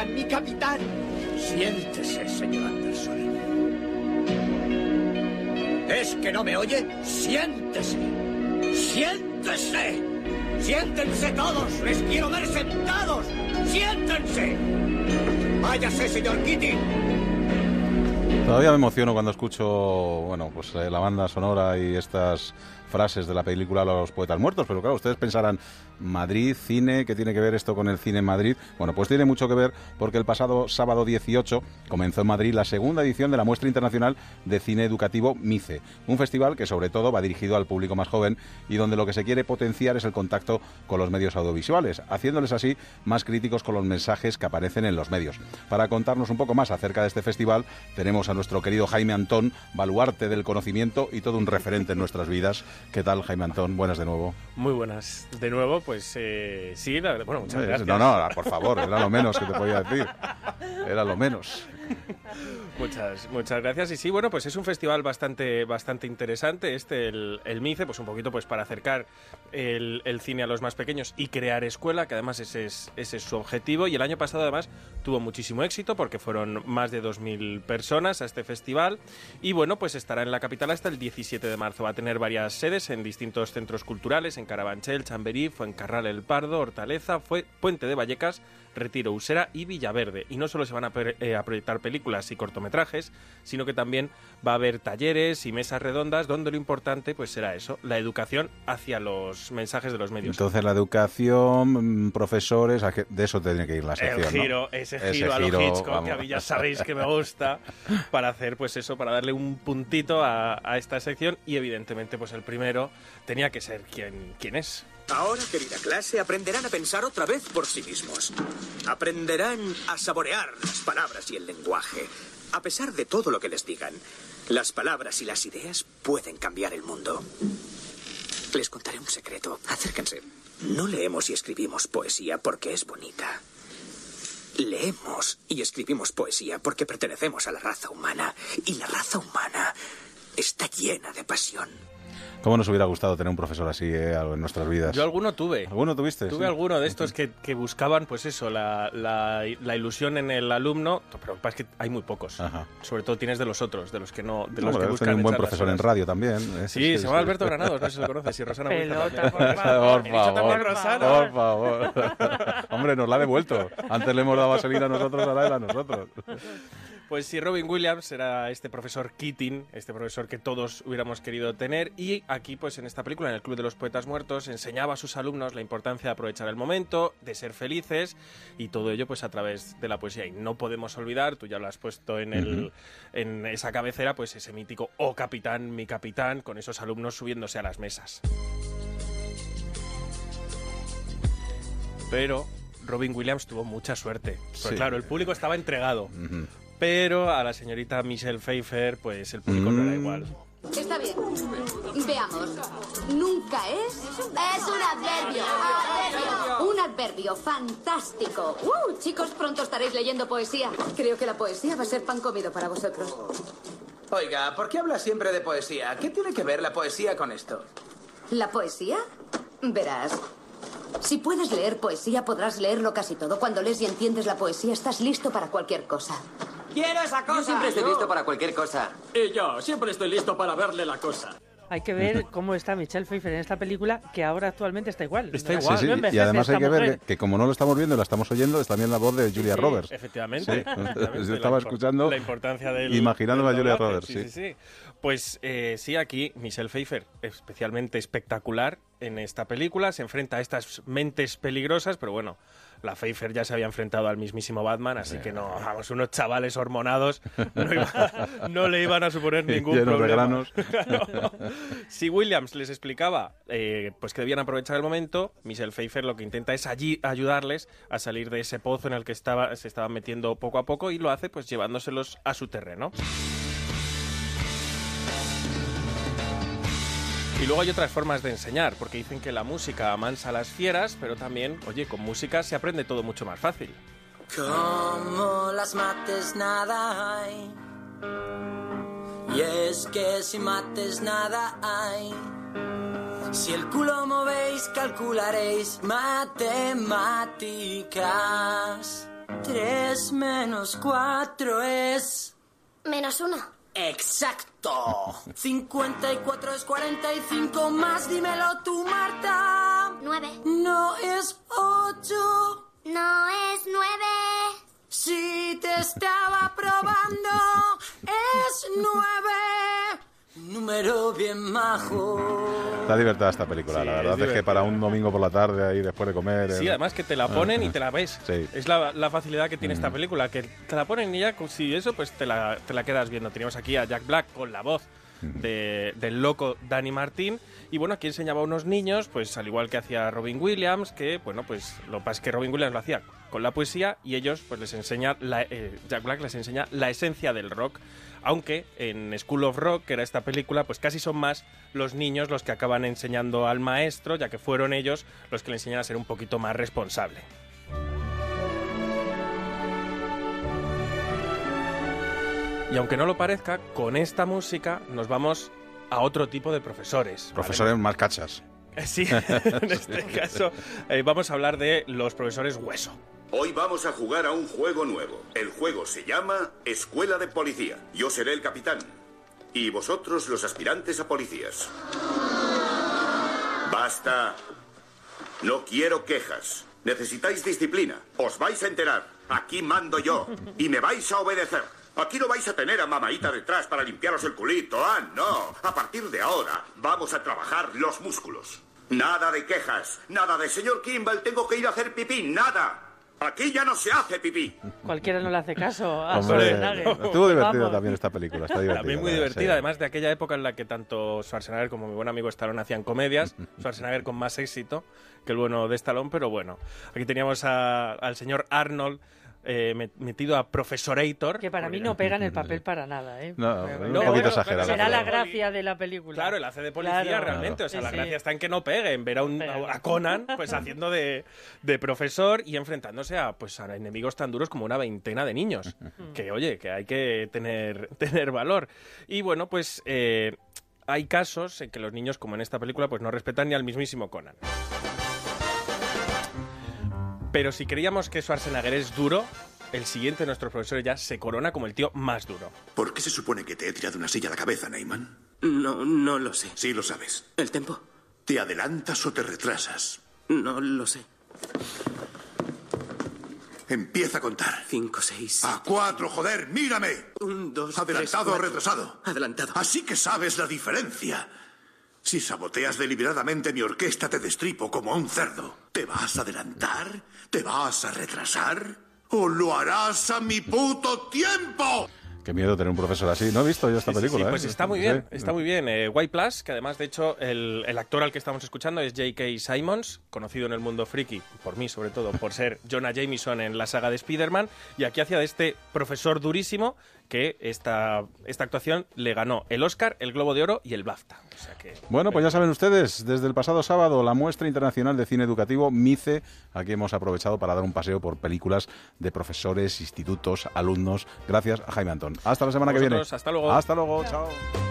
capitán, mi capitán. Siéntese, señor Anderson. ¿Es que no me oye? Siéntese. Siéntese. Siéntense todos. Les quiero ver sentados. Siéntense. Váyase, señor Kitty. Todavía me emociono cuando escucho, bueno, pues eh, la banda sonora y estas frases de la película Los Poetas Muertos, pero claro, ustedes pensarán, Madrid, cine, ¿qué tiene que ver esto con el cine en Madrid? Bueno, pues tiene mucho que ver porque el pasado sábado 18 comenzó en Madrid la segunda edición de la muestra internacional de cine educativo MICE, un festival que sobre todo va dirigido al público más joven y donde lo que se quiere potenciar es el contacto con los medios audiovisuales, haciéndoles así más críticos con los mensajes que aparecen en los medios. Para contarnos un poco más acerca de este festival, tenemos a nuestro querido Jaime Antón, baluarte del conocimiento y todo un referente en nuestras vidas. ¿Qué tal, Jaime Antón? Buenas de nuevo. Muy buenas. De nuevo, pues eh, sí, la, bueno, muchas gracias. No, no, por favor, era lo menos que te podía decir. Era lo menos. Muchas, muchas gracias. Y sí, bueno, pues es un festival bastante, bastante interesante, este, el, MICE, pues un poquito pues para acercar el, el, cine a los más pequeños y crear escuela, que además ese es, ese es su objetivo. Y el año pasado además tuvo muchísimo éxito porque fueron más de 2.000 personas a este festival. Y bueno, pues estará en la capital hasta el 17 de marzo. Va a tener varias sedes en distintos centros culturales, en Carabanchel, Chamberí, Fuencarral El Pardo, Hortaleza, Fue, Puente de Vallecas, Retiro, Usera y Villaverde. Y no solo se van a, eh, a, proyectar películas y cortometrajes, sino que también va a haber talleres y mesas redondas donde lo importante pues será eso, la educación hacia los mensajes de los medios. Entonces la educación, mm, profesores, de eso tiene que ir la sección, El giro, ¿no? ese, ese giro, a lo Hitchcock, vamos. que a mí ya sabéis que me gusta, para hacer pues eso, para darle un puntito a, a esta sección y evidentemente pues el primero tenía que ser quien, quien es. Ahora, querida clase, aprenderán a pensar otra vez por sí mismos. Aprenderán a saborear las palabras y el lenguaje. A pesar de todo lo que les digan, las palabras y las ideas pueden cambiar el mundo. Les contaré un secreto. Acérquense. No leemos y escribimos poesía porque es bonita. Leemos y escribimos poesía porque pertenecemos a la raza humana. Y la raza humana está llena de pasión. ¿Cómo nos hubiera gustado tener un profesor así eh, en nuestras vidas? Yo alguno tuve. ¿Alguno tuviste? Tuve sí. alguno de estos que, que buscaban, pues eso, la, la, la, ilusión en el alumno, pero es que hay muy pocos. Ajá. Sobre todo tienes de los otros, de los que no, de no, los que buscan un buen profesor en radio también. ¿eh? Sí, sí, se llama sí, Alberto Granados, no sé si lo conoces, y Rosana Pelota, por favor. por favor, por favor. Hombre, nos la ha devuelto. Antes le hemos dado vaselina a nosotros, ahora era a nosotros. Pues sí, Robin Williams era este profesor Keating, este profesor que todos hubiéramos querido tener, y aquí, pues en esta película, en el Club de los Poetas Muertos, enseñaba a sus alumnos la importancia de aprovechar el momento, de ser felices, y todo ello, pues a través de la poesía. Y no podemos olvidar, tú ya lo has puesto en, el, uh -huh. en esa cabecera, pues ese mítico Oh capitán, mi capitán, con esos alumnos subiéndose a las mesas. Pero Robin Williams tuvo mucha suerte. Pues sí. claro, el público estaba entregado. Uh -huh. Pero a la señorita Michelle Pfeiffer, pues el público mm. no era igual. Está bien. Veamos. Nunca es. Es un adverbio. adverbio. Un adverbio fantástico. Uh, chicos, pronto estaréis leyendo poesía. Creo que la poesía va a ser pan comido para vosotros. Oiga, ¿por qué habla siempre de poesía? ¿Qué tiene que ver la poesía con esto? ¿La poesía? Verás. Si puedes leer poesía, podrás leerlo casi todo. Cuando lees y entiendes la poesía, estás listo para cualquier cosa. ¡Quiero esa cosa! Yo siempre estoy listo para cualquier cosa. Y yo siempre estoy listo para verle la cosa. Hay que ver cómo está Michelle Pfeiffer en esta película, que ahora actualmente está igual. Está igual. Sí, sí. No y además hay que ver que, que, como no lo estamos viendo, la estamos oyendo, es también la voz de Julia sí, Roberts. Efectivamente. Sí. efectivamente. Yo estaba la, escuchando, la importancia del, del a Julia. Roberts. Sí, sí, sí. Pues eh, sí, aquí Michelle Pfeiffer, especialmente espectacular en esta película, se enfrenta a estas mentes peligrosas, pero bueno, la Pfeiffer ya se había enfrentado al mismísimo Batman, así que no, vamos, unos chavales hormonados no, iba, no le iban a suponer ningún Llenos problema. De granos. no. Si Williams les explicaba eh, pues que debían aprovechar el momento, Michelle Pfeiffer lo que intenta es allí ayudarles a salir de ese pozo en el que estaba, se estaban metiendo poco a poco y lo hace pues llevándoselos a su terreno. Y luego hay otras formas de enseñar, porque dicen que la música amansa a las fieras, pero también, oye, con música se aprende todo mucho más fácil. Como las mates nada hay. Y es que si mates nada hay. Si el culo movéis, calcularéis matemáticas. 3 menos 4 es... Menos uno. ¡Exacto! 54 es 45 más, dímelo tú, Marta. Nueve. No es 8. No es nueve. Si te estaba probando, es 9. Número bien majo. Está divertida esta película, Sí, la verdad es, que para un domingo por la tarde ahí después de comer... Sí, además que te la ponen y te la ves. Sí. Es la, la facilidad que tiene Mm. esta película, que te la ponen y ya, si eso, pues te la, te la quedas viendo. Teníamos aquí a Jack Black con la voz de- del loco Danny Martín. Y bueno, aquí enseñaba a unos niños, pues al igual que hacía Robin Williams, que bueno, pues lo que pasa es que Robin Williams lo hacía con la poesía y ellos pues les enseña, la- eh, Jack Black les enseña la esencia del rock. Aunque en School of Rock, que era esta película, pues casi son más los niños los que acaban enseñando al maestro, ya que fueron ellos los que le enseñan a ser un poquito más responsable. Y aunque no lo parezca, con esta música nos vamos a otro tipo de profesores. Profesores más cachas. ¿vale? Sí, en este caso eh, vamos a hablar de los profesores hueso. Hoy vamos a jugar a un juego nuevo. El juego se llama Escuela de Policía. Yo seré el capitán. Y vosotros los aspirantes a policías. Basta. No quiero quejas. Necesitáis disciplina. Os vais a enterar. Aquí mando yo. Y me vais a obedecer. Aquí no vais a tener a mamaita detrás para limpiaros el culito. Ah, no. A partir de ahora vamos a trabajar los músculos. Nada de quejas. Nada de señor Kimball, tengo que ir a hacer pipí. Nada. Aquí ya no se hace pipí. Cualquiera no le hace caso a Hombre, Schwarzenegger. estuvo divertida Vamos. también esta película, está divertida. También muy verdad, divertida, sí. además de aquella época en la que tanto Schwarzenegger como mi buen amigo Stallone hacían comedias, Schwarzenegger con más éxito que el bueno de Stallone, pero bueno, aquí teníamos a- al señor Arnold eh, met- metido a Profesorator. Que para mí no pega en el papel para nada, ¿eh? No, Pero un poquito bueno, exagerado. Será la gracia de la película. Claro, el hace de policía Claro. realmente. O sea, Sí, la sí. gracia está en que no pegue, en ver a, un, a Conan pues haciendo de, de profesor y enfrentándose a, pues, a enemigos tan duros como una veintena de niños. que, oye, que hay que tener, tener valor. Y bueno, pues eh, hay casos en que los niños, como en esta película, pues no respetan ni al mismísimo Conan. Pero si creíamos que Schwarzenegger es duro, el siguiente de nuestros profesores ya se corona como el tío más duro. ¿Por qué se supone que te he tirado una silla a la cabeza, Neyman? No, no lo sé. Sí lo sabes. ¿El tempo? ¿Te adelantas o te retrasas? No lo sé. Empieza a contar. Cinco, seis. A cuatro, joder, mírame. Un, dos, tres, ¿Adelantado o retrasado? Adelantado. Así que sabes la diferencia. Si saboteas deliberadamente mi orquesta, te destripo como a un cerdo. ¿Te vas a adelantar? ¿Te vas a retrasar? ¿O lo harás a mi puto tiempo? Qué miedo tener un profesor así. No he visto yo esta Sí, película. sí, ¿eh? pues está muy bien, está muy bien. Eh, White Plus, que además, de hecho, el, el actor al que estamos escuchando es J.K. Simons, conocido en el mundo friki, por mí sobre todo, por ser Jonah Jameson en la saga de Spider-Man, y aquí hacía de este profesor durísimo que esta, esta actuación le ganó el Oscar, el Globo de Oro y el BAFTA. O sea que, Bueno, pues ya saben ustedes, desde el pasado sábado, la muestra internacional de cine educativo MICE, aquí hemos aprovechado para dar un paseo por películas de profesores, institutos, alumnos. Gracias a Jaime Antón. Hasta la semana que viene. hasta luego. Hasta luego, chao.